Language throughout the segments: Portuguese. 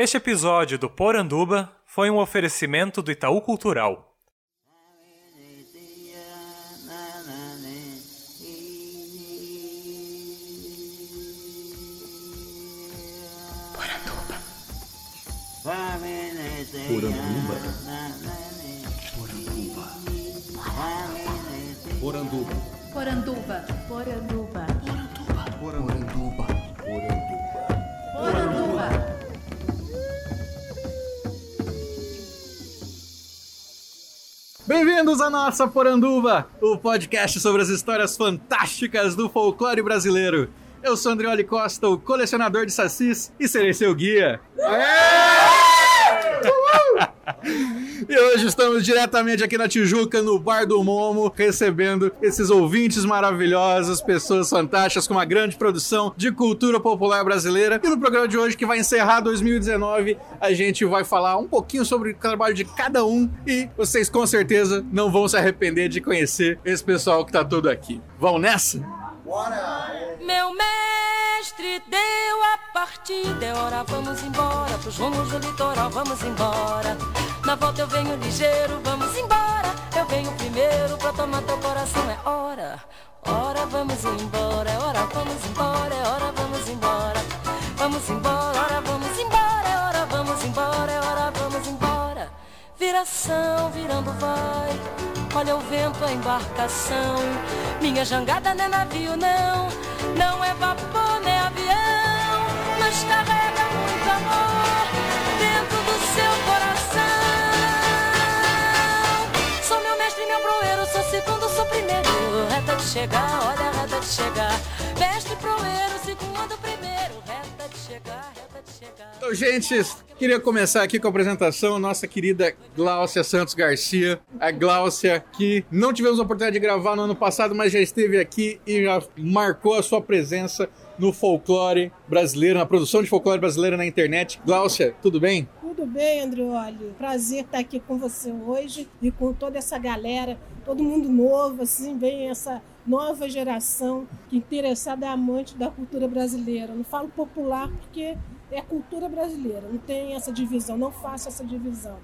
Este episódio do Poranduba foi um oferecimento do Itaú Cultural. Poranduba. Poranduba. Poranduba. Poranduba. Bem-vindos à nossa Poranduba, o podcast sobre as histórias fantásticas do folclore brasileiro. Eu sou Andrioli Costa, o colecionador de sacis, e serei seu guia. E hoje estamos diretamente aqui na Tijuca, no Bar do Momo, recebendo esses ouvintes maravilhosos, pessoas fantásticas com uma grande produção de cultura popular brasileira. E no programa de hoje, que vai encerrar 2019, a gente vai falar um pouquinho sobre o trabalho de cada um e vocês com certeza não vão se arrepender de conhecer esse pessoal que tá todo aqui. Vão nessa? Meu mestre deu a partida, é hora, vamos embora, pros rumos do litoral, vamos embora. Na volta eu venho ligeiro, vamos embora. Eu venho primeiro pra tomar teu coração, é hora, hora, vamos embora, é hora, vamos embora, é hora, vamos embora. Vamos embora, hora, vamos embora, é hora, vamos embora, é hora, vamos embora. Viração, virando vai. Olha o vento, a embarcação. Minha jangada não é navio, não. Não é vapor, nem avião. Mas carrega muito amor Sou primeiro. Reta de chegar, olha a reta de chegar. Proeiro, segundo, primeiro. Reta de chegar, reta de chegar. Então, gente, queria começar aqui com a apresentação. Nossa querida Gláucia Santos Garcia. A Gláucia, que não tivemos a oportunidade de gravar no ano passado, mas já esteve aqui e já marcou a sua presença no folclore brasileiro, na produção de folclore brasileiro na internet. Gláucia, tudo bem? Tudo bem, Andrioli? Prazer estar aqui com você hoje e com toda essa galera, todo mundo novo, assim, bem essa nova geração que interessada é amante da cultura brasileira. Não falo popular porque é cultura brasileira, não tem essa divisão, não faço essa divisão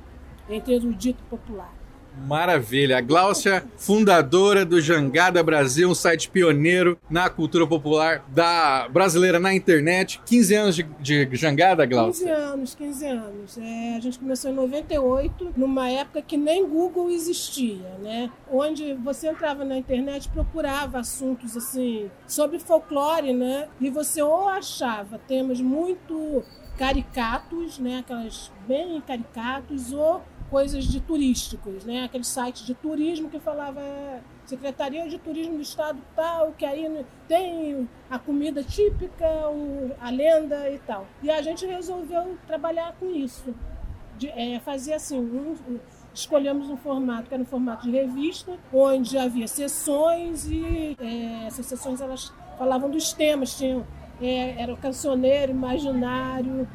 entre erudito e popular. Maravilha. A Gláucia, fundadora do Jangada Brasil, um site pioneiro na cultura popular da brasileira na internet. 15 anos de, de Jangada, 15 Gláucia? anos, 15 anos. É, a gente começou em 98, numa época que nem Google existia, né? Onde você entrava na internet, procurava assuntos assim sobre folclore, né? E você ou achava temas muito caricatos, né? Aquelas bem caricatos, ou coisas de turísticos, né? Aquele site de turismo que falava é, Secretaria de Turismo do Estado tal, que aí tem a comida típica, a lenda e tal. E a gente resolveu trabalhar com isso. De, é, fazer assim, um- um- escolhemos um formato que era um formato de revista, onde havia sessões e é, essas sessões elas falavam dos temas, tinham é, era o cancioneiro, imaginário,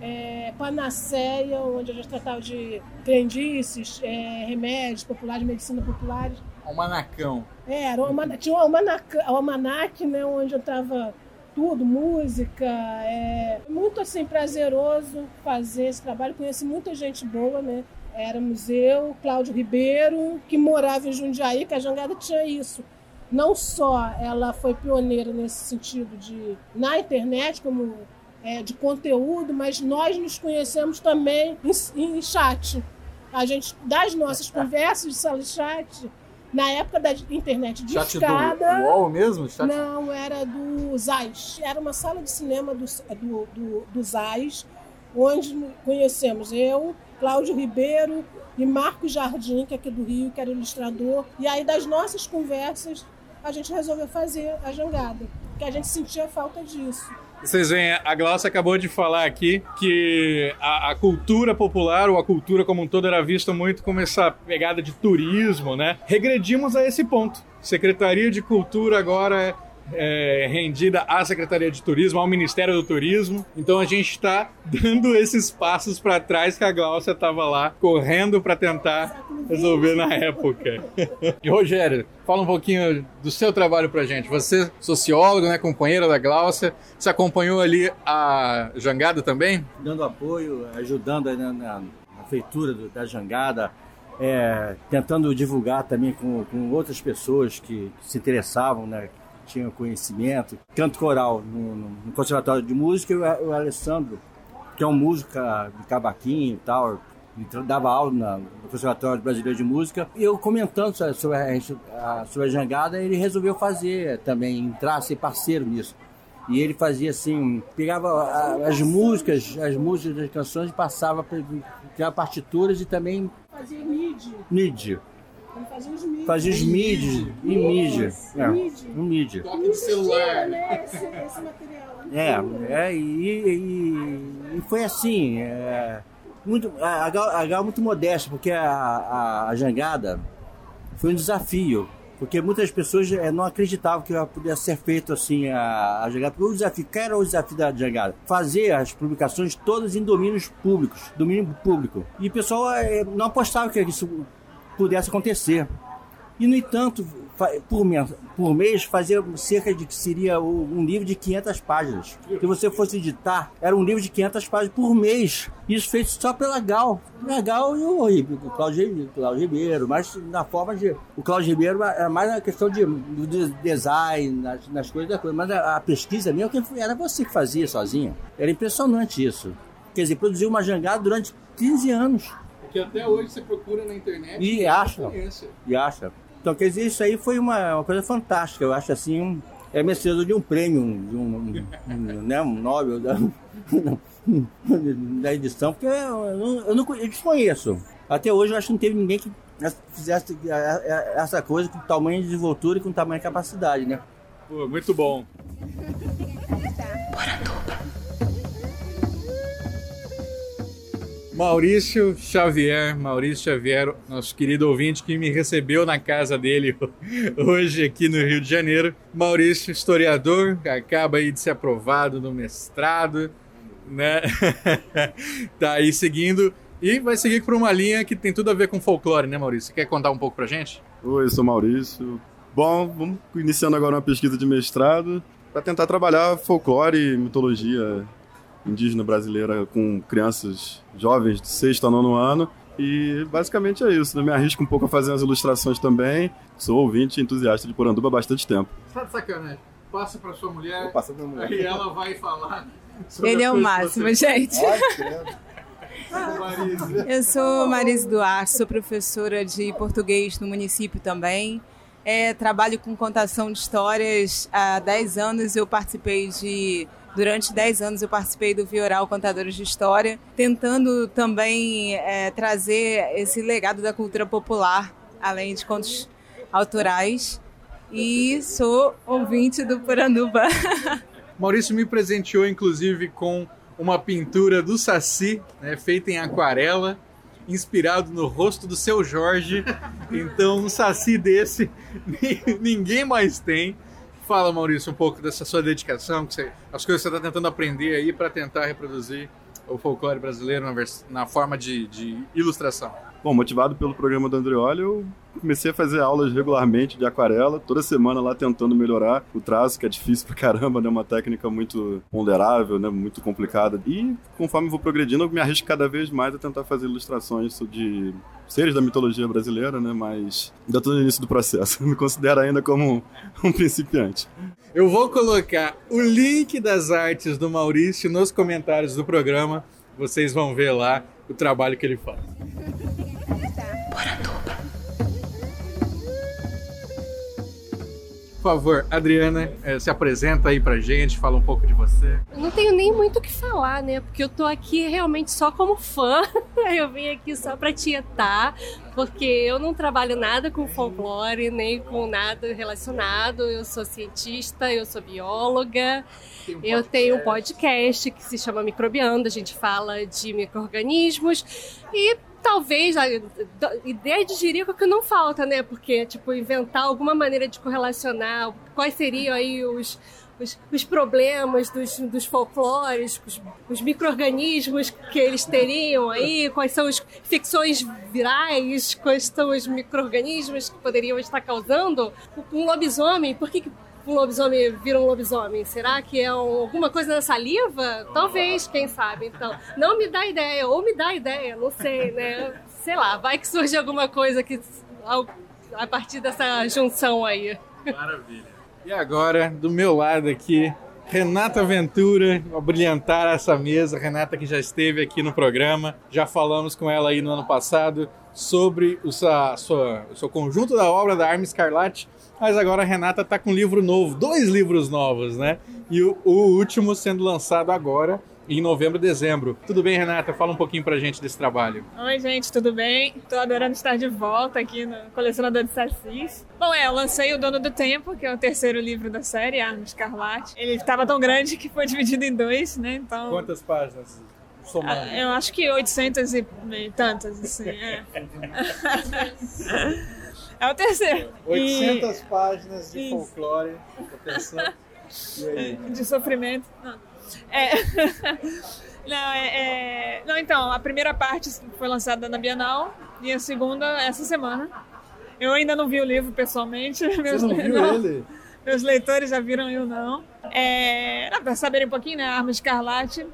é, panaceia, onde a gente tratava de crendices, é, remédios populares, medicina populares. Almanacão. É, era o almanac, tinha o almanac, né, onde eu tava tudo, música. É muito assim prazeroso fazer esse trabalho. Conheci muita gente boa, né? Éramos eu, Cláudio Ribeiro, que morava em Jundiaí, que a Jangada tinha isso. Não só ela foi pioneira nesse sentido de na internet como é, de conteúdo, mas nós nos conhecemos também em, em chat. A gente das nossas conversas de sala de chat na época da internet de Chat do escada. UOL mesmo? Chat... Não, era do Zais. Era uma sala de cinema do, do, do, do Zais, onde conhecemos eu, Cláudio Ribeiro e Marcos Jardim, que é aqui do Rio, que era ilustrador. E aí, das nossas conversas, a gente resolveu fazer a jangada, porque a gente sentia falta disso. Vocês veem, a Glaucia acabou de falar aqui que a, a cultura popular, ou a cultura como um todo, era vista muito como essa pegada de turismo, né? Regredimos a esse ponto. Secretaria de Cultura agora é rendida à Secretaria de Turismo, ao Ministério do Turismo. Então a gente está dando esses passos para trás que a Glaucia estava lá, correndo para tentar resolver na época. E Rogério, fala um pouquinho do seu trabalho pra gente. Você, sociólogo, né, companheira da Glaucia, você acompanhou ali a jangada também? Dando apoio, ajudando na, na, na feitura do, da jangada, é, tentando divulgar também com, com outras pessoas que, que se interessavam, né, que tinham conhecimento. Canto coral no, no Conservatório de Música e o, o Alessandro, que é um músico de cavaquinho e tal, dava aula na, no Conservatório Brasileiro de Música, e eu comentando sobre a, sobre a jangada, ele resolveu fazer também, entrar, ser parceiro nisso. E ele fazia assim, pegava as músicas, as músicas das canções e passava para partituras e também Fazia. MIDI. Ele fazia os MIDI. Fazia os MIDI e MIDI. É, um MIDI. Toque celular. né, esse, esse material. É, é e, e- foi assim, é, muito, a, a Gal, é muito modesta, porque a, a, a jangada foi um desafio, porque muitas pessoas eh, não acreditavam que pudesse ser feito assim a, a jangada. Porque o desafio, qual era o desafio da jangada? Fazer as publicações todas em domínios públicos, domínio público. E o pessoal eh, não apostava que isso pudesse acontecer. E, no entanto, por, men- por mês fazia cerca de que seria um livro de 500 páginas. Se você fosse editar, era um livro de 500 páginas por mês. Isso feito só pela Gal. A Gal e o, o Cláudio, Cláudio Ribeiro, mas na forma de. O Cláudio Ribeiro é mais na questão de, do de- design, nas, nas coisas da coisa. Mas a, a pesquisa mesmo era você que fazia sozinho. Era impressionante isso. Quer dizer, produziu uma jangada durante 15 anos. Que até hoje você procura na internet E acha. E acha. Então, quer dizer, isso aí foi uma, uma coisa fantástica. Eu acho assim, um, é merecedor de um prêmio, de um, um, um, né, um Nobel da, da edição, porque eu, não, eu, não, eu desconheço. Até hoje eu acho que não teve ninguém que fizesse essa coisa com tamanho de desenvoltura e com tamanho de capacidade, né? Pô, muito bom. Maurício Xavier, Maurício Xavier, nosso querido ouvinte que me recebeu na casa dele hoje aqui no Rio de Janeiro. Maurício, historiador, acaba aí de ser aprovado no mestrado, né? tá aí seguindo e vai seguir por uma linha que tem tudo a ver com folclore, né, Maurício? Você quer contar um pouco pra gente? Oi, eu sou Maurício. Bom, vamos iniciando agora uma pesquisa de mestrado para tentar trabalhar folclore e mitologia indígena brasileira com crianças jovens de sexto a nono ano. E basicamente é isso. né? Me arrisco um pouco a fazer as ilustrações também. Sou ouvinte e entusiasta de Poranduba há bastante tempo. Tá de sacanagem. Passa pra sua mulher, Passa pra mulher. aí ela vai falar. Ele é o máximo, gente. Eu sou Marise Duarte, sou professora de português no município também. É, trabalho com contação de histórias há 10 anos. Eu participei de. Durante 10 anos eu participei do Vioral Contadores de História, tentando também é, trazer esse legado da cultura popular, além de contos autorais. E sou ouvinte do Puranduba. Maurício me presenteou, inclusive, com uma pintura do Saci, né, feita em aquarela, inspirado no rosto do seu Jorge. Então, um Saci desse ni- ninguém mais tem. Fala, Maurício, um pouco dessa sua dedicação, que você- as coisas que você está tentando aprender aí para tentar reproduzir o folclore brasileiro na, na forma de, de ilustração. Bom, motivado pelo programa do Andreoli, eu comecei a fazer aulas regularmente de aquarela, toda semana lá tentando melhorar o traço, que é difícil pra caramba, né? Uma técnica muito ponderável, né? Muito complicada. E conforme vou progredindo, eu me arrisco cada vez mais a tentar fazer ilustrações de seres da mitologia brasileira, né? Mas ainda tô no início do processo. Eu me considero ainda como um, um principiante. Eu vou colocar o link das artes do Maurício nos comentários do programa. Vocês vão ver lá o trabalho que ele faz. Favor, Adriana, eh, se apresenta aí pra gente, fala um pouco de você. Eu não tenho nem muito o que falar, né? Porque eu tô aqui realmente só como fã. Eu vim aqui só pra tietar, porque eu não trabalho nada com folclore, nem com nada relacionado. Eu sou cientista, eu sou bióloga. Eu tenho um podcast que se chama Microbiando, a gente fala de micro-organismos e talvez a ideia de jirico que não falta, né? Porque, tipo, inventar alguma maneira de correlacionar quais seriam aí os, os, os problemas dos, dos folclores, os, os micro-organismos que eles teriam aí, quais são as ficções virais, quais são os micro-organismos que poderiam estar causando um lobisomem. Por que, que um lobisomem vira um lobisomem? Será que é um, alguma coisa na saliva? Talvez, quem sabe. Então, não me dá ideia, ou me dá ideia, não sei, né? Sei lá, vai que surge alguma coisa que a partir dessa junção aí. Maravilha. E agora, do meu lado aqui, Renata Ventura, a brilhantar essa mesa. Renata que já esteve aqui no programa, já falamos com ela aí no ano passado sobre o, a sua, o seu conjunto da obra da Arma Escarlate, mas agora a Renata está com um livro novo, dois livros novos, né? E o, o último sendo lançado agora, em novembro e dezembro. Tudo bem, Renata? Fala um pouquinho pra gente desse trabalho. Oi, gente, tudo bem? Tô adorando estar de volta aqui no Colecionador de Sassis. Bom, é, eu lancei O Dono do Tempo, que é o terceiro livro da série, Arma Escarlate. Ele estava tão grande que foi dividido em dois, né? Então... Quantas páginas? Somando. Ah, eu acho que 800 e, tantas, assim, é. é o terceiro. 800 e... páginas de folclore. De sofrimento. Não. É... Não, é, é... Não, então, a primeira parte foi lançada na Bienal e a segunda essa semana. Eu ainda não vi o livro pessoalmente. Você meus... não viu não. ele? Meus leitores já viram, eu não. É... Para saberem um pouquinho, né? Arma Escarlate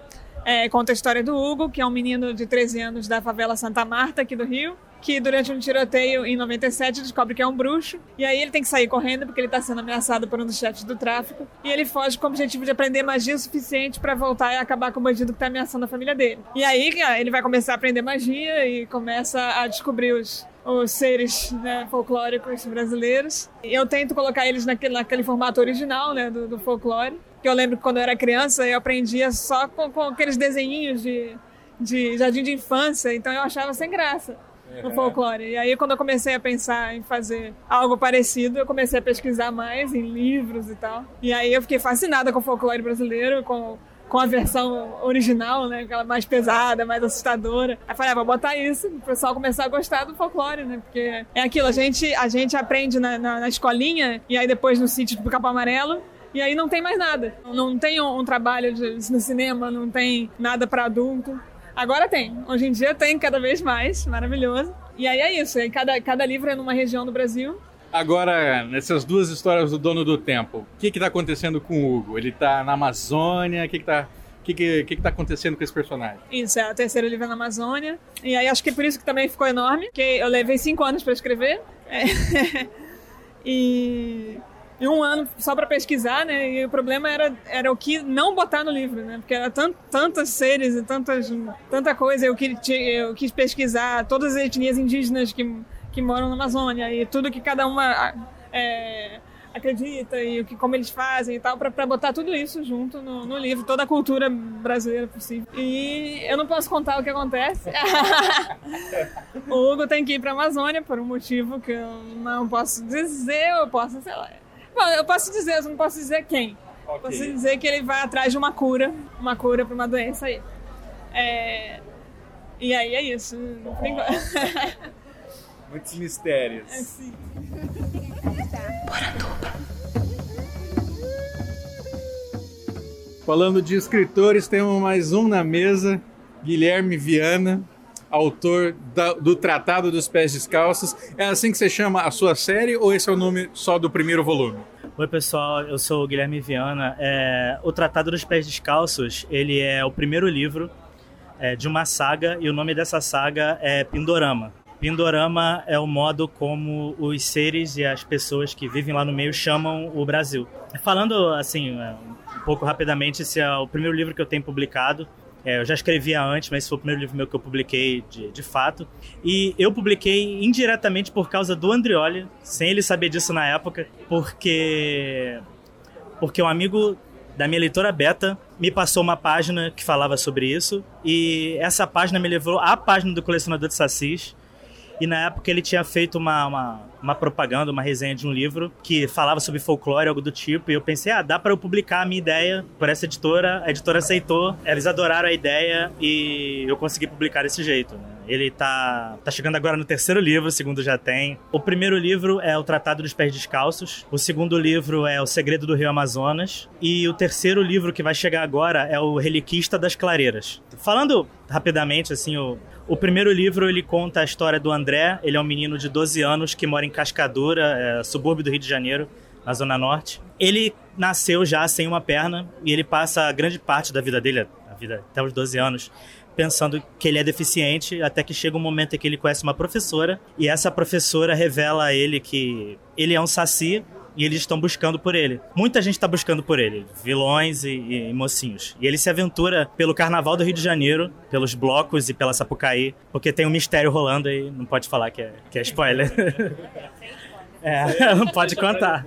é, conta a história do Hugo, que é um menino de 13 anos da favela Santa Marta, aqui do Rio que durante um tiroteio em 97 descobre que é um bruxo. E aí ele tem que sair correndo porque ele está sendo ameaçado por um dos chefes do tráfico. E ele foge com o objetivo de aprender magia o suficiente para voltar e acabar com o bandido que está ameaçando a família dele. E aí ele vai começar a aprender magia e começa a descobrir os, os seres né, folclóricos brasileiros. Eu tento colocar eles naquele, naquele formato original né, do, do folclore. Que eu lembro que quando eu era criança eu aprendia só com, com aqueles desenhinhos de, de jardim de infância, então eu achava sem graça no folclore. E aí, quando eu comecei a pensar em fazer algo parecido, eu comecei a pesquisar mais em livros e tal. E aí, eu fiquei fascinada com o folclore brasileiro, com com a versão original, né? Aquela mais pesada, mais assustadora. Aí falei, ah, vou botar isso, o pessoal começar a gostar do folclore, né? Porque é aquilo, a gente, a gente aprende na, na, na escolinha e aí depois no sítio do Capão Amarelo. E aí não tem mais nada. Não tem um, um trabalho de, no cinema, não tem nada para adulto. Agora tem. Hoje em dia tem cada vez mais. Maravilhoso. E aí é isso. cada, cada livro é numa região do Brasil. Agora, nessas duas histórias do Dono do Tempo, o que está acontecendo com o Hugo? Ele está na Amazônia? O que está que, que, que, que tá acontecendo com esse personagem? Isso, é o terceiro livro na Amazônia. E aí acho que é por isso que também ficou enorme, que eu levei cinco anos para escrever. É. e e um ano só para pesquisar, né? E o problema era, era o que não botar no livro, né? Porque era tant, tantas séries e tantas, tanta coisa. Eu, que, eu quis pesquisar todas as etnias indígenas que, que moram na Amazônia e tudo que cada uma é, acredita e o que, como eles fazem e tal, para botar tudo isso junto no, no, livro, toda a cultura brasileira possível. E eu não posso contar o que acontece. o Hugo tem que ir para a Amazônia por um motivo que eu não posso dizer, eu posso, sei lá eu posso dizer, eu não posso dizer quem. Okay. Posso dizer que ele vai atrás de uma cura, uma cura para uma doença aí. É... E aí é isso. Muitos mistérios. É, sim. Falando de escritores, temos mais um na mesa, Guilherme Viana autor da, do Tratado dos Pés Descalços. É assim que você chama a sua série ou esse é o nome só do primeiro volume? Oi pessoal, eu sou o Guilherme Viana. É, o Tratado dos Pés Descalços ele é o primeiro livro é, de uma saga e o nome dessa saga é Pindorama. Pindorama é o modo como os seres e as pessoas que vivem lá no meio chamam o Brasil. Falando assim, é, um pouco rapidamente, esse é o primeiro livro que eu tenho publicado. É, eu já escrevia antes, mas esse foi o primeiro livro meu que eu publiquei de, de fato. E eu publiquei indiretamente por causa do Andrioli, sem ele saber disso na época, porque porque um amigo da minha leitora beta me passou uma página que falava sobre isso e essa página me levou à página do colecionador de sacis e na época ele tinha feito uma, uma, uma, propaganda, uma resenha de um livro que falava sobre folclore, algo do tipo. E eu pensei, ah, dá para eu publicar a minha ideia por essa editora. A editora aceitou, eles adoraram a ideia e eu consegui publicar desse jeito. Né? Ele tá, tá chegando agora no terceiro livro, o segundo já tem. O primeiro livro é O Tratado dos Pés Descalços. O segundo livro é O Segredo do Rio Amazonas. E o terceiro livro que vai chegar agora é O Reliquista das Clareiras. Falando rapidamente, assim, o, o primeiro livro ele conta a história do André. Ele é um menino de 12 anos que mora em Cascadura, é, subúrbio do Rio de Janeiro, na Zona Norte. Ele nasceu já sem uma perna e ele passa a grande parte da vida dele, a vida até os 12 anos, pensando que ele é deficiente, até que chega um momento em que ele conhece uma professora e essa professora revela a ele que ele é um saci e eles estão buscando por ele. Muita gente está buscando por ele, vilões e, e, mocinhos. E ele se aventura pelo Carnaval do Rio de Janeiro, pelos blocos e pela Sapucaí, porque tem um mistério rolando e não pode falar que é, que é spoiler. É, não pode contar.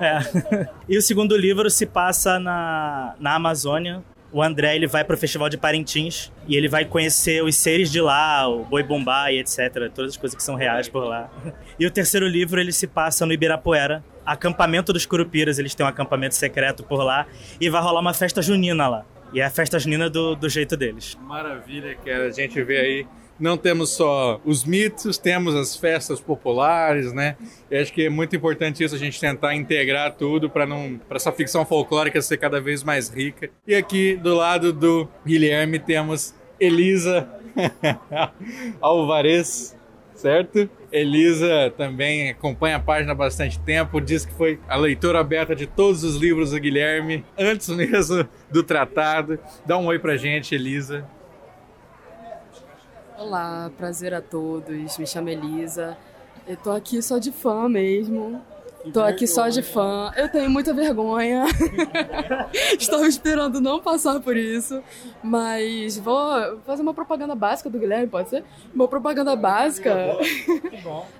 É. E o segundo livro se passa na, na Amazônia, o André ele vai para o Festival de Parintins e ele vai conhecer os seres de lá, o Boi Bumbá e etc, todas as coisas que são reais por lá. E o terceiro livro ele se passa no Ibirapuera, acampamento dos Curupiras, eles têm um acampamento secreto por lá e vai rolar uma festa junina lá. E é a festa junina do, do jeito deles. Maravilha, que a gente vê aí não temos só os mitos, temos as festas populares, né? E acho que é muito importante isso a gente tentar integrar tudo para não para essa ficção folclórica ser cada vez mais rica. E aqui do lado do Guilherme temos Elisa Alvarez, certo? Elisa também acompanha a página há bastante tempo, diz que foi a leitora aberta de todos os livros do Guilherme antes mesmo do tratado. Dá um oi pra gente, Elisa. Olá, prazer a todos. Me chamo Elisa. Eu tô aqui só de fã mesmo. Tô aqui só de fã. Eu tenho muita vergonha. Estava esperando não passar por isso. Mas vou fazer uma propaganda básica do Guilherme, pode ser? Uma propaganda básica.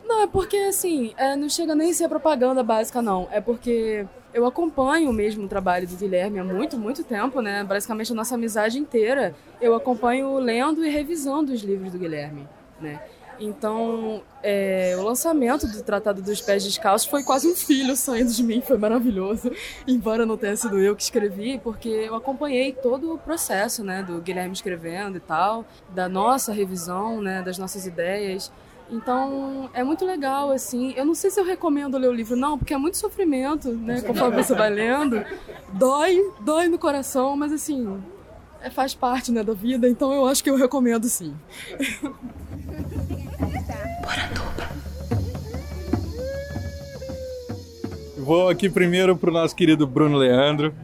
Não, é porque assim, é, não chega nem a ser propaganda básica, não. É porque eu acompanho mesmo o trabalho do Guilherme há muito, muito tempo, né? Basicamente a nossa amizade inteira. Eu acompanho lendo e revisando os livros do Guilherme, né? Então, é, o lançamento do Tratado dos Pés Descalços foi quase um filho saindo de mim, foi maravilhoso. Embora não tenha sido eu que escrevi, porque eu acompanhei todo o processo, né, do Guilherme escrevendo e tal, da nossa revisão, né, das nossas ideias. Então, é muito legal, assim. Eu não sei se eu recomendo ler o livro, não, porque é muito sofrimento, né, conforme você vai lendo. Dói, dói no coração, mas assim, é, faz parte, né, da vida, então eu acho que eu recomendo sim. Vou aqui primeiro pro nosso querido Bruno Leandro.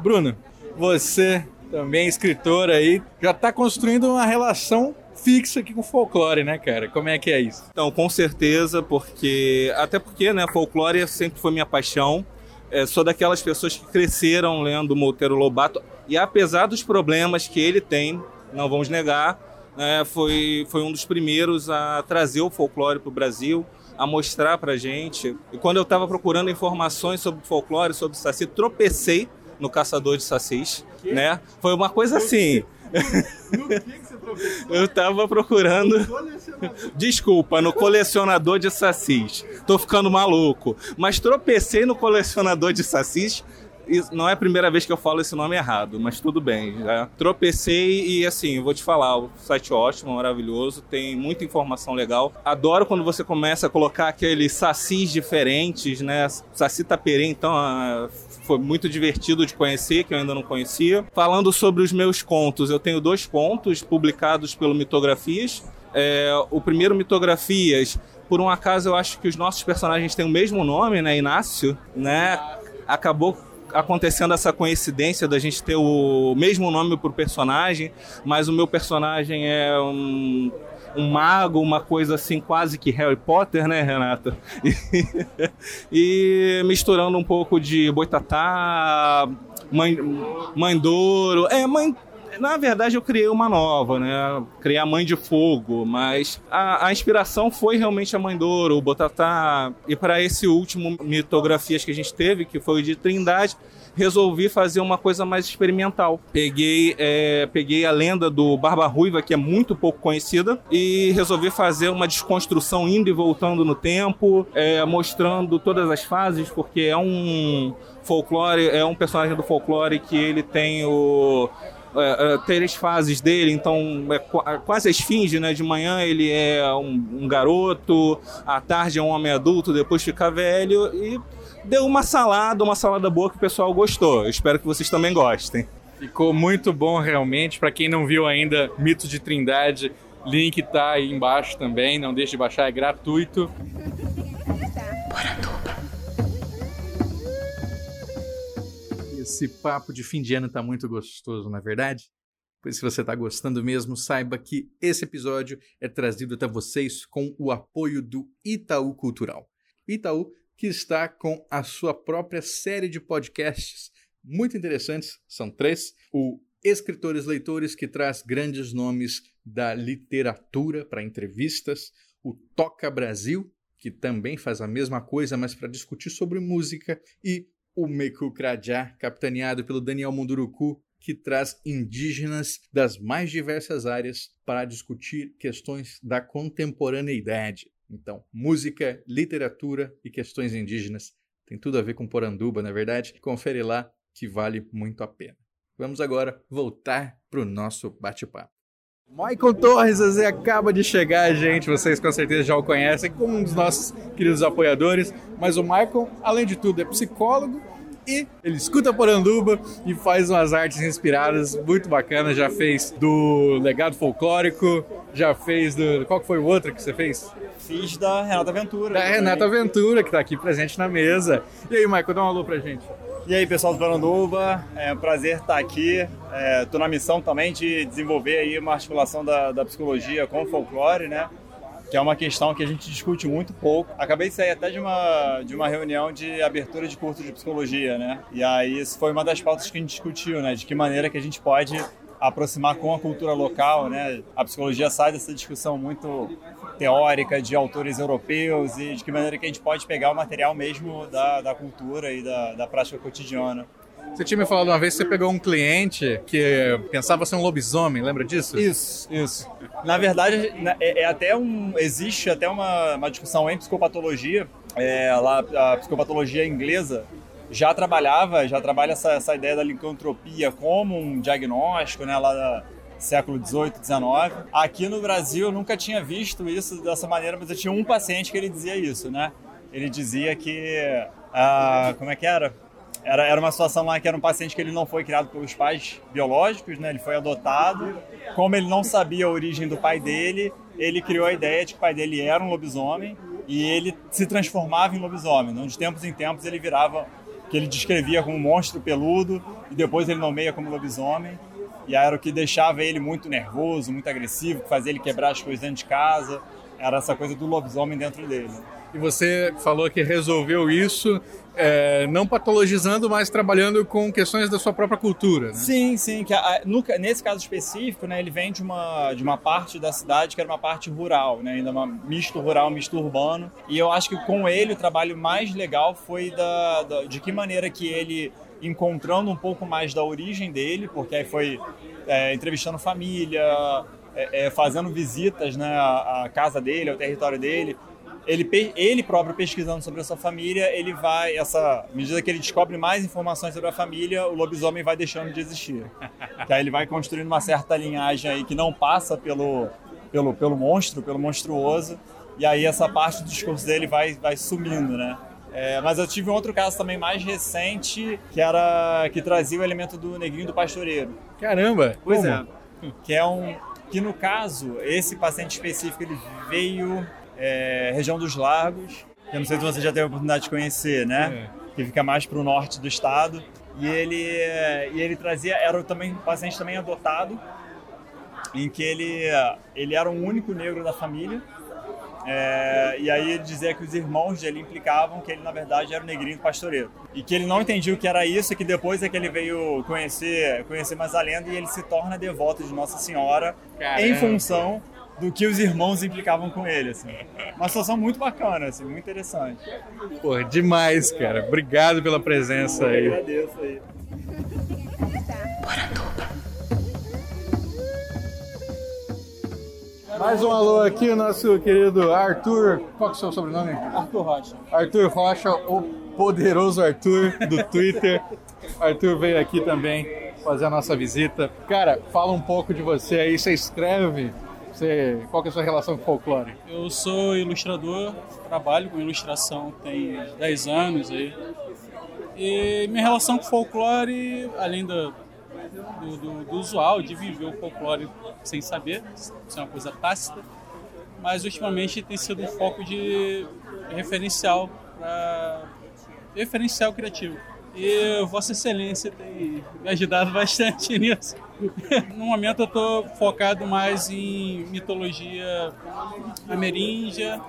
Bruno, você também escritor aí, já tá construindo uma relação fixa aqui com o folclore, né, cara? Como é que é isso? Então, com certeza, porque até porque, né, folclore sempre foi minha paixão. É, sou daquelas pessoas que cresceram lendo Monteiro Lobato e apesar dos problemas que ele tem, não vamos negar, né, foi, foi um dos primeiros a trazer o folclore para o Brasil, a mostrar para gente. E quando eu estava procurando informações sobre folclore, sobre saci, tropecei no caçador de sacis, né? Foi uma coisa assim. No que, que você tropeçou? Eu tava procurando. Desculpa, no colecionador de sacis. Tô ficando maluco. Mas tropecei no colecionador de sacis não é a primeira vez que eu falo esse nome errado, mas tudo bem. Já tropecei e assim, vou te falar, o site é ótimo, maravilhoso, tem muita informação legal. Adoro quando você começa a colocar aqueles sacis diferentes, né? Saci taperê, então ah, foi muito divertido de conhecer, que eu ainda não conhecia. Falando sobre os meus contos, eu tenho dois contos publicados pelo Mitografias. É, o primeiro Mitografias, por um acaso eu acho que os nossos personagens têm o mesmo nome, né? Inácio, né? Acabou acontecendo essa coincidência da gente ter o mesmo nome pro personagem, mas o meu personagem é um, um mago, uma coisa assim quase que Harry Potter, né, Renata? E, e misturando um pouco de boitatá, mãe, mãe douro, é mãe na verdade, eu criei uma nova, né? Criei a Mãe de Fogo, mas a, a inspiração foi realmente a Mãe Douro, o Botatá. E para esse último mitografias que a gente teve, que foi o de Trindade, resolvi fazer uma coisa mais experimental. Peguei, é, peguei a lenda do Barba Ruiva, que é muito pouco conhecida, e resolvi fazer uma desconstrução indo e voltando no tempo, é, mostrando todas as fases, porque é um folclore, é um personagem do folclore que ele tem o é, é, três fases dele, então é qu- é quase a esfinge, né? De manhã ele é um, um garoto, à tarde é um homem adulto, depois fica velho e deu uma salada, uma salada boa que o pessoal gostou. Eu espero que vocês também gostem. Ficou muito bom realmente. Pra quem não viu ainda, Mito de Trindade, link tá aí embaixo também. Não deixe de baixar, é gratuito. Esse papo de fim de ano tá muito gostoso, não é verdade? Pois se você tá gostando mesmo, saiba que esse episódio é trazido até vocês com o apoio do Itaú Cultural. Itaú que está com a sua própria série de podcasts muito interessantes, são três. O Escritores Leitores, que traz grandes nomes da literatura para entrevistas. O Toca Brasil, que também faz a mesma coisa, mas para discutir sobre música. E o Meku Krajá, capitaneado pelo Daniel Munduruku, que traz indígenas das mais diversas áreas para discutir questões da contemporaneidade. Então, música, literatura e questões indígenas tem tudo a ver com Poranduba, na é verdade. Confere lá que vale muito a pena. Vamos agora voltar para o nosso bate-papo. Michael Torres Zé acaba de chegar, gente. Vocês com certeza já o conhecem como um dos nossos queridos apoiadores. Mas o Michael, além de tudo, é psicólogo e ele escuta Poranduba e faz umas artes inspiradas muito bacanas. Já fez do Legado Folclórico, já fez do. Qual que foi o outro que você fez? Fiz da Renata Ventura. Da Renata Ventura, que está aqui presente na mesa. E aí, Michael, dá um alô pra gente. E aí, pessoal do Paranduba, é um prazer estar aqui. Estou na missão também de desenvolver aí uma articulação da, da psicologia com o folclore, né? Que é uma questão que a gente discute muito pouco. Acabei de sair até de uma, de uma reunião de abertura de curso de psicologia, né? E aí isso foi uma das pautas que a gente discutiu, né? De que maneira que a gente pode aproximar com a cultura local, né? A psicologia sai dessa discussão muito teórica de autores europeus e de que maneira que a gente pode pegar o material mesmo da, da cultura e da, da prática cotidiana. Você tinha me falado uma vez que você pegou um cliente que pensava ser um lobisomem, lembra disso? Isso, isso. Na verdade, é, é até um, existe até uma, uma discussão em psicopatologia. É, lá, a psicopatologia inglesa já trabalhava, já trabalha essa, essa ideia da licantropia como um diagnóstico, né, lá da, século 18, 19. Aqui no Brasil eu nunca tinha visto isso dessa maneira, mas eu tinha um paciente que ele dizia isso, né? Ele dizia que, ah, como é que era? Era, era uma situação lá que era um paciente que ele não foi criado pelos pais biológicos, né? Ele foi adotado. Como ele não sabia a origem do pai dele, ele criou a ideia de que o pai dele era um lobisomem e ele se transformava em lobisomem. Então, de tempos em tempos ele virava que ele descrevia como um monstro peludo e depois ele nomeia como lobisomem. E era o que deixava ele muito nervoso, muito agressivo, que fazia ele quebrar as coisas dentro de casa. Era essa coisa do lobisomem dentro dele. E você falou que resolveu isso é, não patologizando, mas trabalhando com questões da sua própria cultura, né? Sim, sim. Que a, no, nesse caso específico, né, ele vem de uma, de uma parte da cidade que era uma parte rural, né, ainda uma misto rural, misto urbano. E eu acho que com ele o trabalho mais legal foi da, da de que maneira que ele encontrando um pouco mais da origem dele, porque aí foi é, entrevistando família, é, é, fazendo visitas né, à, à casa dele, ao território dele, ele, ele próprio pesquisando sobre a sua família, ele vai, essa à medida que ele descobre mais informações sobre a família, o lobisomem vai deixando de existir. que aí ele vai construindo uma certa linhagem aí que não passa pelo, pelo, pelo monstro, pelo monstruoso, e aí essa parte do discurso dele vai, vai sumindo, né? É, mas eu tive um outro caso também mais recente, que era que trazia o elemento do negrinho do pastoreiro. Caramba! Pois como? é. Que é um que no caso esse paciente específico ele veio é, região dos Lagos. Eu não sei se você já teve a oportunidade de conhecer, né? É. Que fica mais para o norte do estado. E ele, e ele trazia, era também um paciente também adotado, em que ele, ele era o único negro da família. É, e aí ele dizia que os irmãos dele implicavam que ele na verdade era o negrinho do pastoreiro e que ele não entendia o que era isso e que depois é que ele veio conhecer conhecer mais a lenda e ele se torna devoto de Nossa Senhora Caramba. em função do que os irmãos implicavam com ele, assim. Uma situação muito bacana, assim, muito interessante. Pô, demais, cara. Obrigado pela presença aí. Eu agradeço aí. Mais um alô aqui, o nosso querido Arthur. Qual que é o seu sobrenome? Arthur Rocha. Arthur Rocha, o poderoso Arthur do Twitter. Arthur veio aqui também fazer a nossa visita. Cara, fala um pouco de você aí, você escreve, você, qual que é a sua relação com folclore? Eu sou ilustrador, trabalho com ilustração tem 10 anos aí. E minha relação com folclore, além do, do, do, do usual, de viver o folclore sem saber, isso é uma coisa tácita, mas ultimamente tem sido um foco de referencial para referencial criativo. E Vossa Excelência tem me ajudado bastante nisso. No momento eu estou focado mais em mitologia ameríndia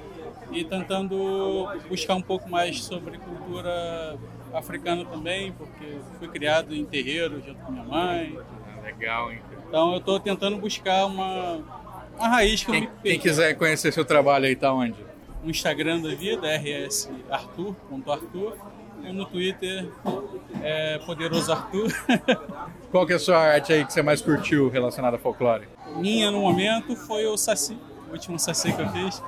e tentando buscar um pouco mais sobre cultura africana também, porque fui criado em terreiro junto com minha mãe. Legal, hein? Então eu estou tentando buscar uma, uma raiz que eu Quem, me quem perdi. quiser conhecer seu trabalho aí, tá onde? No Instagram da vida, rsarthur.arthur. E no Twitter, é Poderoso Arthur. Qual que é a sua arte aí que você mais curtiu relacionada a folclore? Minha no momento foi o Saci, o último Saci que eu fiz.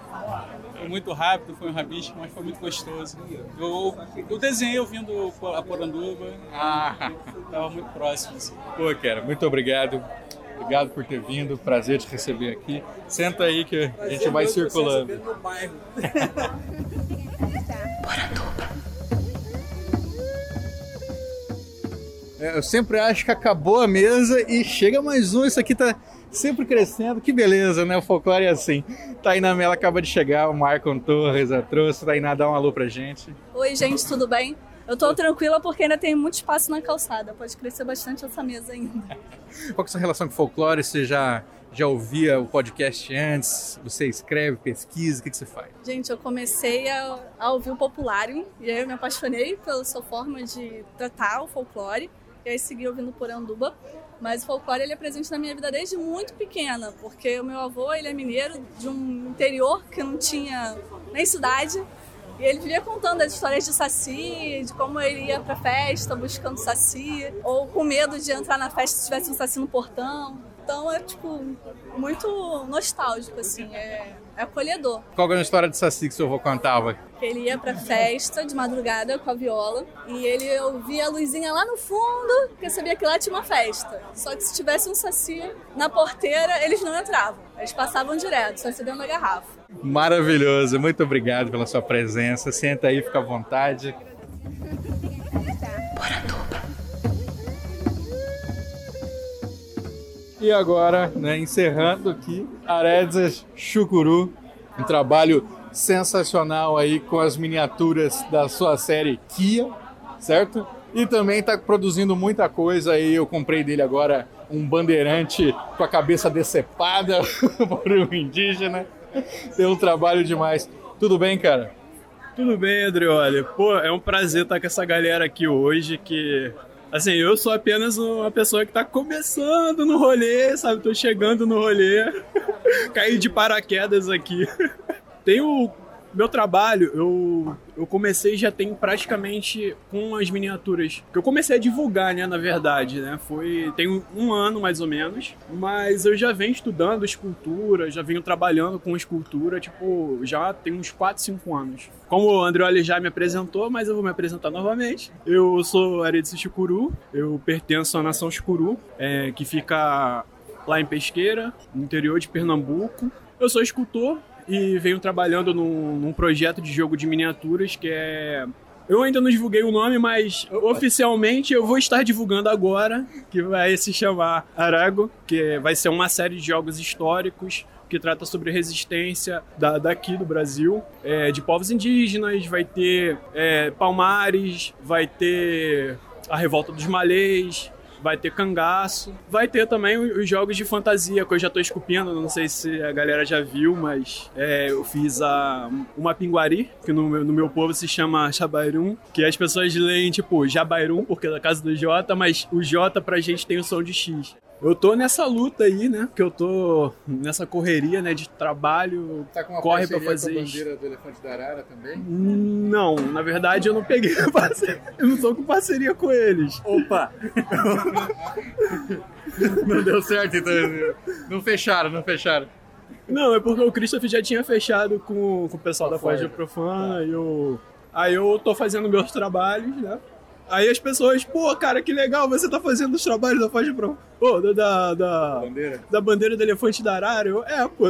Foi muito rápido, foi um rabisco, mas foi muito gostoso. Eu, eu desenhei ouvindo a Poranduba. Ah. Estava muito próximo. Assim. Pô, cara, muito obrigado. Obrigado por ter vindo, prazer te receber aqui. Senta aí que a gente vai circulando. É, eu sempre acho que acabou a mesa e chega mais um. Isso aqui tá sempre crescendo. Que beleza, né? O folclore é assim. Tainá Mela acaba de chegar, o Marcon Torres a trouxe. Tainá, dá um alô pra gente. Oi, gente, tudo bem? Eu tô tranquila porque ainda tem muito espaço na calçada. Pode crescer bastante essa mesa ainda. Qual que é a sua relação com folclore? Você já, já ouvia o podcast antes? Você escreve, pesquisa? O que, que você faz? Gente, eu comecei a, a ouvir o Populário e aí eu me apaixonei pela sua forma de tratar o folclore. E aí segui ouvindo Poranduba. Mas o folclore ele é presente na minha vida desde muito pequena, porque o meu avô ele é mineiro de um interior que não tinha nem cidade. E ele vivia contando as histórias de Saci, de como ele ia pra festa buscando Saci, ou com medo de entrar na festa se tivesse um Saci no portão. Então é, tipo, muito nostálgico, assim, é, é acolhedor. Qual é a história de Saci que seu avô contava? Ele ia pra festa de madrugada com a viola e ele ouvia a luzinha lá no fundo, porque sabia que lá tinha uma festa. Só que se tivesse um Saci na porteira, eles não entravam. Eles passavam direto, só se dentro da garrafa. Maravilhoso, muito obrigado pela sua presença. Senta aí, fica à vontade. E agora, né, encerrando aqui, Aredes Chucuru, um trabalho sensacional aí com as miniaturas da sua série Kia, certo? E também está produzindo muita coisa aí. Eu comprei dele agora um bandeirante com a cabeça decepada por um indígena. Tem um trabalho demais. Tudo bem, cara? Tudo bem, Andreoli. Pô, é um prazer estar com essa galera aqui hoje que. Assim, eu sou apenas uma pessoa que tá começando no rolê, sabe? Tô chegando no rolê. Caí de paraquedas aqui. Tem o meu trabalho, eu, eu comecei já tem praticamente com as miniaturas. Que eu comecei a divulgar, né, na verdade, né? Foi tem um, ano mais ou menos, mas eu já venho estudando escultura, já venho trabalhando com escultura, tipo, já tem uns 4, 5 anos. Como o Andreoli já me apresentou, mas eu vou me apresentar novamente. Eu sou Aredes Chicuru, eu pertenço à nação Chicuru, é, que fica lá em Pesqueira, no interior de Pernambuco. Eu sou escultor, e venho trabalhando num, num, projeto de jogo de miniaturas que é. Eu ainda não divulguei o nome, mas oficialmente eu vou estar divulgando agora, que vai se chamar Arago, que vai ser uma série de jogos históricos que trata sobre resistência da, daqui do Brasil, é, de povos indígenas, vai ter é, Palmares, vai ter a Revolta dos Malês, vai ter cangaço, vai ter também os jogos de fantasia que eu já tô esculpindo, não sei se a galera já viu, mas é, eu fiz a, uma pinguari, que no, meu- no meu povo se chama Jabairum, que as pessoas leem tipo Jabairum, porque é da casa do J, mas o J pra gente tem o som de X. Eu tô nessa luta aí, né? Que eu tô nessa correria, né? De trabalho, Tá com uma corre pra fazer com a bandeira do Elefante da Arara também? Não, na verdade eu não peguei parceria. Eu não tô com parceria com eles. Opa! Não deu certo, então. Não fecharam, não fecharam. Não, é porque o Christopher já tinha fechado com, com o pessoal da Forja Profana e eu. Aí eu tô fazendo meus trabalhos, né? Aí as pessoas, pô, cara, que legal, você tá fazendo os trabalhos da faixa pro... Pô, da, da, da, bandeira. da bandeira do elefante da arara. Eu, é, pô,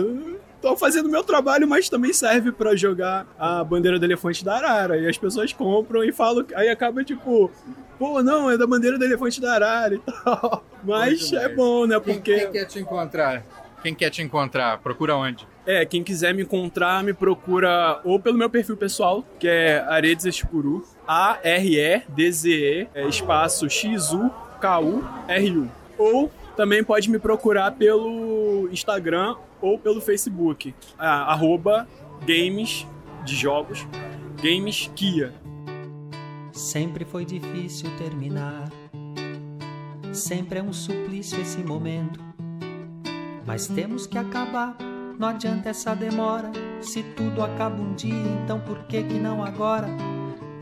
tô fazendo meu trabalho, mas também serve pra jogar a bandeira do elefante da arara. E as pessoas compram e falam, aí acaba tipo, pô, não, é da bandeira do elefante da arara e tal. Mas é bom, né? Quem, Porque. quem quer te encontrar? Quem quer te encontrar? Procura onde? É, quem quiser me encontrar, me procura ou pelo meu perfil pessoal, que é Aredes Escuru, A-R-E-D-Z-E, é, espaço X-U-K-U-R-U. Ou também pode me procurar pelo Instagram ou pelo Facebook, arroba games de jogos, games Kia. Sempre foi difícil terminar. Sempre é um suplício esse momento. Mas temos que acabar, não adianta essa demora. Se tudo acaba um dia, então por que que não agora?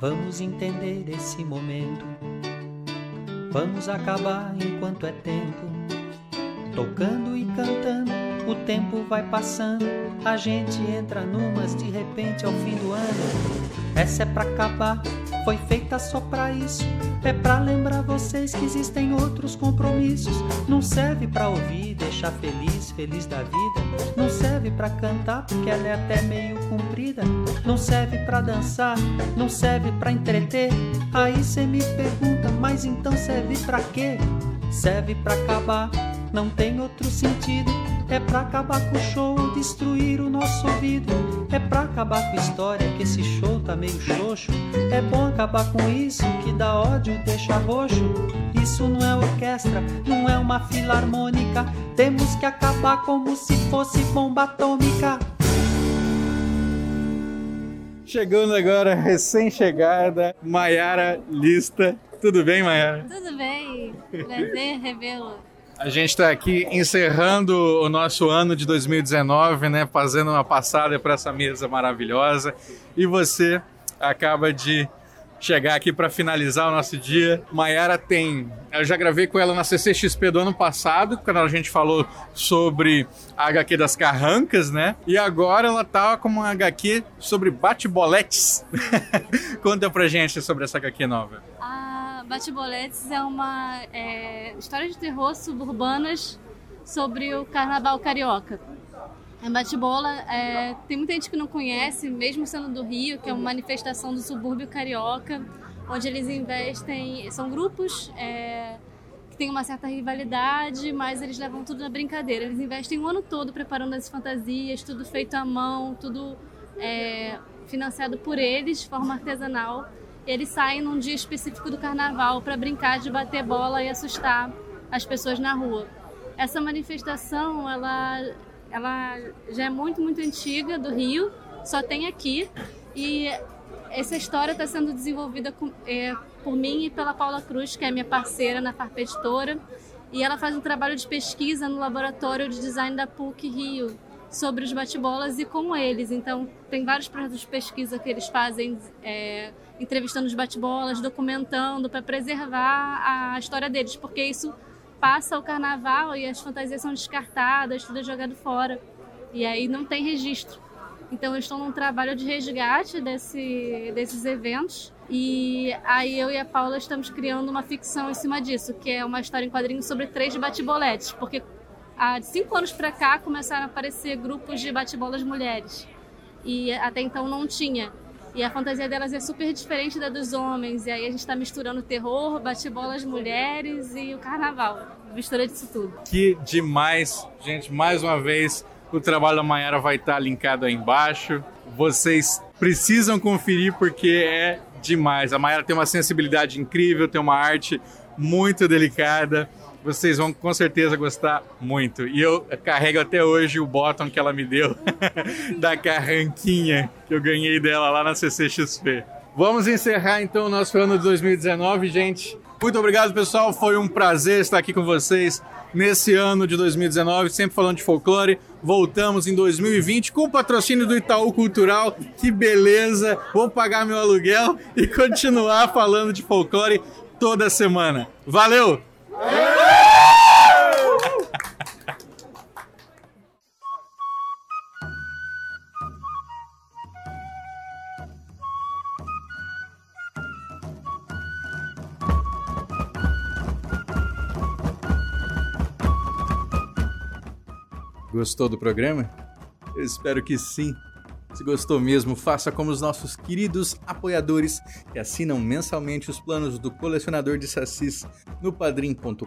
Vamos entender esse momento. Vamos acabar enquanto é tempo. Tocando e cantando, o tempo vai passando. A gente entra numas de repente ao fim do ano. Essa é pra acabar, foi feita só pra isso. É pra lembrar vocês que existem outros compromissos. Não serve pra ouvir, deixar feliz, feliz da vida. Não serve pra cantar porque ela é até meio comprida. Não serve pra dançar, não serve pra entreter. Aí cê me pergunta, mas então serve pra quê? Serve pra acabar, não tem outro sentido. É pra acabar com o show, destruir o nosso ouvido. É pra acabar com a história que esse show tá meio xoxo. É bom acabar com isso que dá ódio, deixa roxo. Isso não é orquestra, não é uma filarmônica. Temos que acabar como se fosse bomba atômica. Chegando agora, recém-chegada, Maiara Lista. Tudo bem, Maiara? Tudo bem, prazer revê-lo. A gente está aqui encerrando o nosso ano de 2019, né? Fazendo uma passada para essa mesa maravilhosa. E você acaba de chegar aqui para finalizar o nosso dia. Maiara tem. Eu já gravei com ela na CCXP do ano passado, quando a gente falou sobre a HQ das Carrancas, né? E agora ela tá com uma HQ sobre bate-boletes. Conta pra gente sobre essa HQ nova. A Bate-Boletes é uma é, história de terror suburbanas sobre o carnaval carioca. A bate-bola é, tem muita gente que não conhece, mesmo sendo do Rio, que é uma manifestação do subúrbio carioca, onde eles investem. São grupos é, que têm uma certa rivalidade, mas eles levam tudo na brincadeira. Eles investem o ano todo preparando as fantasias, tudo feito à mão, tudo é, financiado por eles, de forma artesanal. Eles saem num dia específico do carnaval para brincar de bater bola e assustar as pessoas na rua. Essa manifestação, ela ela já é muito, muito antiga do Rio, só tem aqui. E essa história está sendo desenvolvida com, é, por mim e pela Paula Cruz, que é minha parceira na Farpa Editora. E ela faz um trabalho de pesquisa no laboratório de design da PUC Rio sobre os bate-bolas e com eles. Então, tem vários projetos de pesquisa que eles fazem, é, entrevistando os bate-bolas, documentando para preservar a história deles, porque isso passa o carnaval e as fantasias são descartadas, tudo é jogado fora. E aí não tem registro. Então eles estão num trabalho de resgate desse, desses eventos. E aí eu e a Paula estamos criando uma ficção em cima disso, que é uma história em quadrinhos sobre três bate-boletes. Porque há cinco anos para cá começaram a aparecer grupos de bate-bolas mulheres. E até então não tinha. E a fantasia delas é super diferente da dos homens. E aí a gente está misturando terror, bate-bolas mulheres e o carnaval. Mistura disso tudo. Que demais, gente. Mais uma vez, o trabalho da Mayara vai estar linkado aí embaixo. Vocês precisam conferir porque é demais. A Mayara tem uma sensibilidade incrível, tem uma arte muito delicada. Vocês vão com certeza gostar muito. E eu carrego até hoje o bottom que ela me deu da carranquinha que eu ganhei dela lá na CCXP. Vamos encerrar então o nosso ano de 2019, gente. Muito obrigado, pessoal. Foi um prazer estar aqui com vocês nesse ano de 2019, sempre falando de folclore. Voltamos em 2020 com o patrocínio do Itaú Cultural. Que beleza! Vou pagar meu aluguel e continuar falando de folclore toda semana. Valeu! Gostou do programa? Eu espero que sim. Se gostou mesmo, faça como os nossos queridos apoiadores que assinam mensalmente os planos do colecionador de sacis no padrim.com.br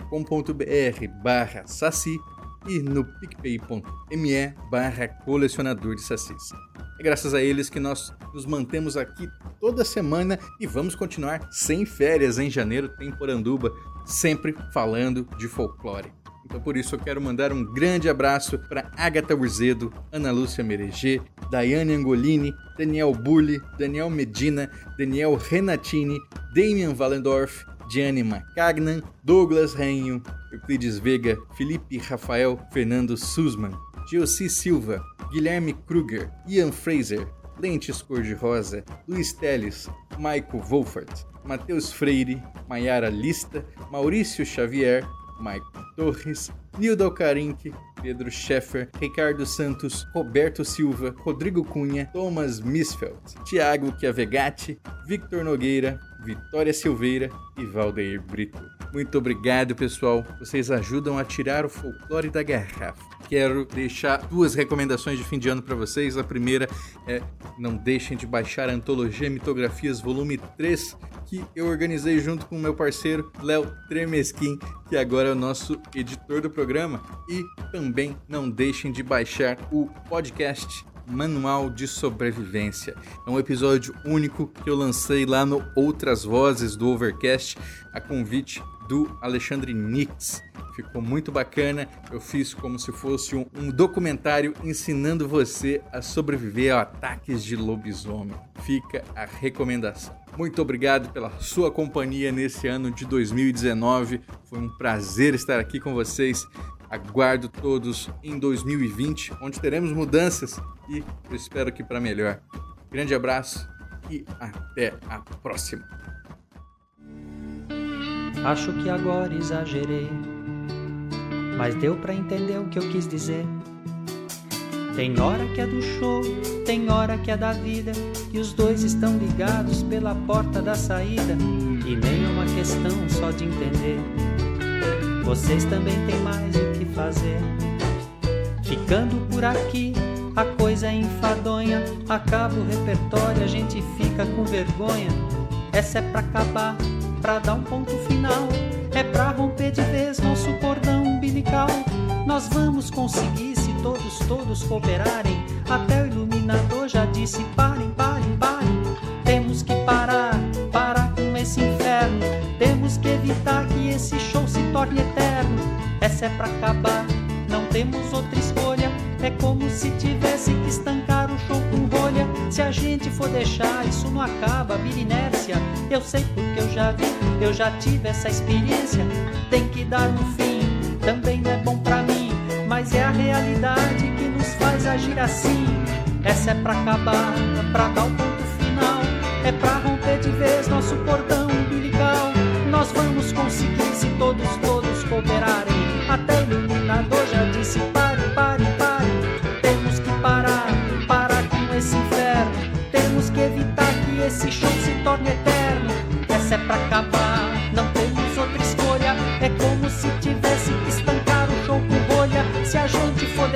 barra saci e no picpay.me barra colecionador de sacis. É graças a eles que nós nos mantemos aqui toda semana e vamos continuar sem férias em janeiro, tem Poranduba, sempre falando de folclore. Então por isso eu quero mandar um grande abraço para Agatha Urzedo, Ana Lúcia Mereger, Daiane Angolini, Daniel Burli, Daniel Medina, Daniel Renatini, Damian Wallendorf, Gianni Macagnan, Douglas Rainho, Euclides Vega, Felipe Rafael Fernando Sussman, Geossi Silva, Guilherme Kruger, Ian Fraser, Lentes Cor-de-Rosa, Luiz Teles, Maico Wolfert, Matheus Freire, Maiara Lista, Maurício Xavier, Maico Torres, Nildo Alcarinque, Pedro Scheffer, Ricardo Santos, Roberto Silva, Rodrigo Cunha, Thomas Misfeld, Thiago Chiavegatti, Victor Nogueira, Vitória Silveira e Valdeir Brito. Muito obrigado, pessoal. Vocês ajudam a tirar o folclore da garrafa. Quero deixar duas recomendações de fim de ano para vocês. A primeira é não deixem de baixar a antologia Mitografias volume 3, que eu organizei junto com o meu parceiro Léo Tremesquim, que agora é o nosso editor do programa. E também não deixem de baixar o podcast Manual de Sobrevivência. É um episódio único que eu lancei lá no Outras Vozes do Overcast, a convite do Alexandre Nix. Ficou muito bacana. Eu fiz como se fosse um, um, documentário ensinando você a sobreviver a ataques de lobisomem. Fica a recomendação. Muito obrigado pela sua companhia nesse ano de 2019. Foi um prazer estar aqui com vocês. Aguardo todos em 2020, onde teremos mudanças e eu espero que para melhor. Grande abraço e até a próxima. Acho que agora exagerei, mas deu para entender o que eu quis dizer. Tem hora que é do show, tem hora que é da vida, e os dois estão ligados pela porta da saída, e nem é uma questão só de entender. Vocês também têm mais o que fazer. Ficando por aqui, a coisa é enfadonha. Acaba o repertório, a gente fica com vergonha. Essa é pra acabar, pra dar um ponto final. É pra romper de vez nosso cordão umbilical. Nós vamos conseguir se todos, todos cooperarem. Até o iluminador já disse: parem, parem, parem. Temos que parar, parar com esse inferno. Temos que evitar que esse show se torne eterno. Essa é pra acabar, não temos outra escolha. É como se tivesse que estancar o show. Se a gente for deixar, isso não acaba, vira inércia. Eu sei porque eu já vi, eu já tive essa experiência. Tem que dar um fim, também não é bom pra mim. Mas é a realidade que nos faz agir assim. Essa é pra acabar, pra dar o ponto final. É pra romper de vez nosso cordão umbilical. Nós vamos conseguir se todos, todos cooperarem. Até o iluminador já disse: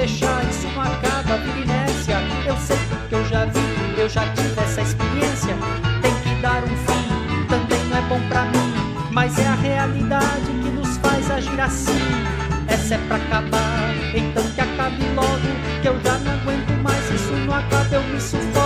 deixar, isso não acaba, vira inércia. Eu sei porque eu já vi, eu já tive essa experiência. Tem que dar um fim, também não é bom pra mim. Mas é a realidade que nos faz agir assim. Essa é pra acabar, então que acabe logo. Que eu já não aguento mais, isso não acaba, eu me sufoco.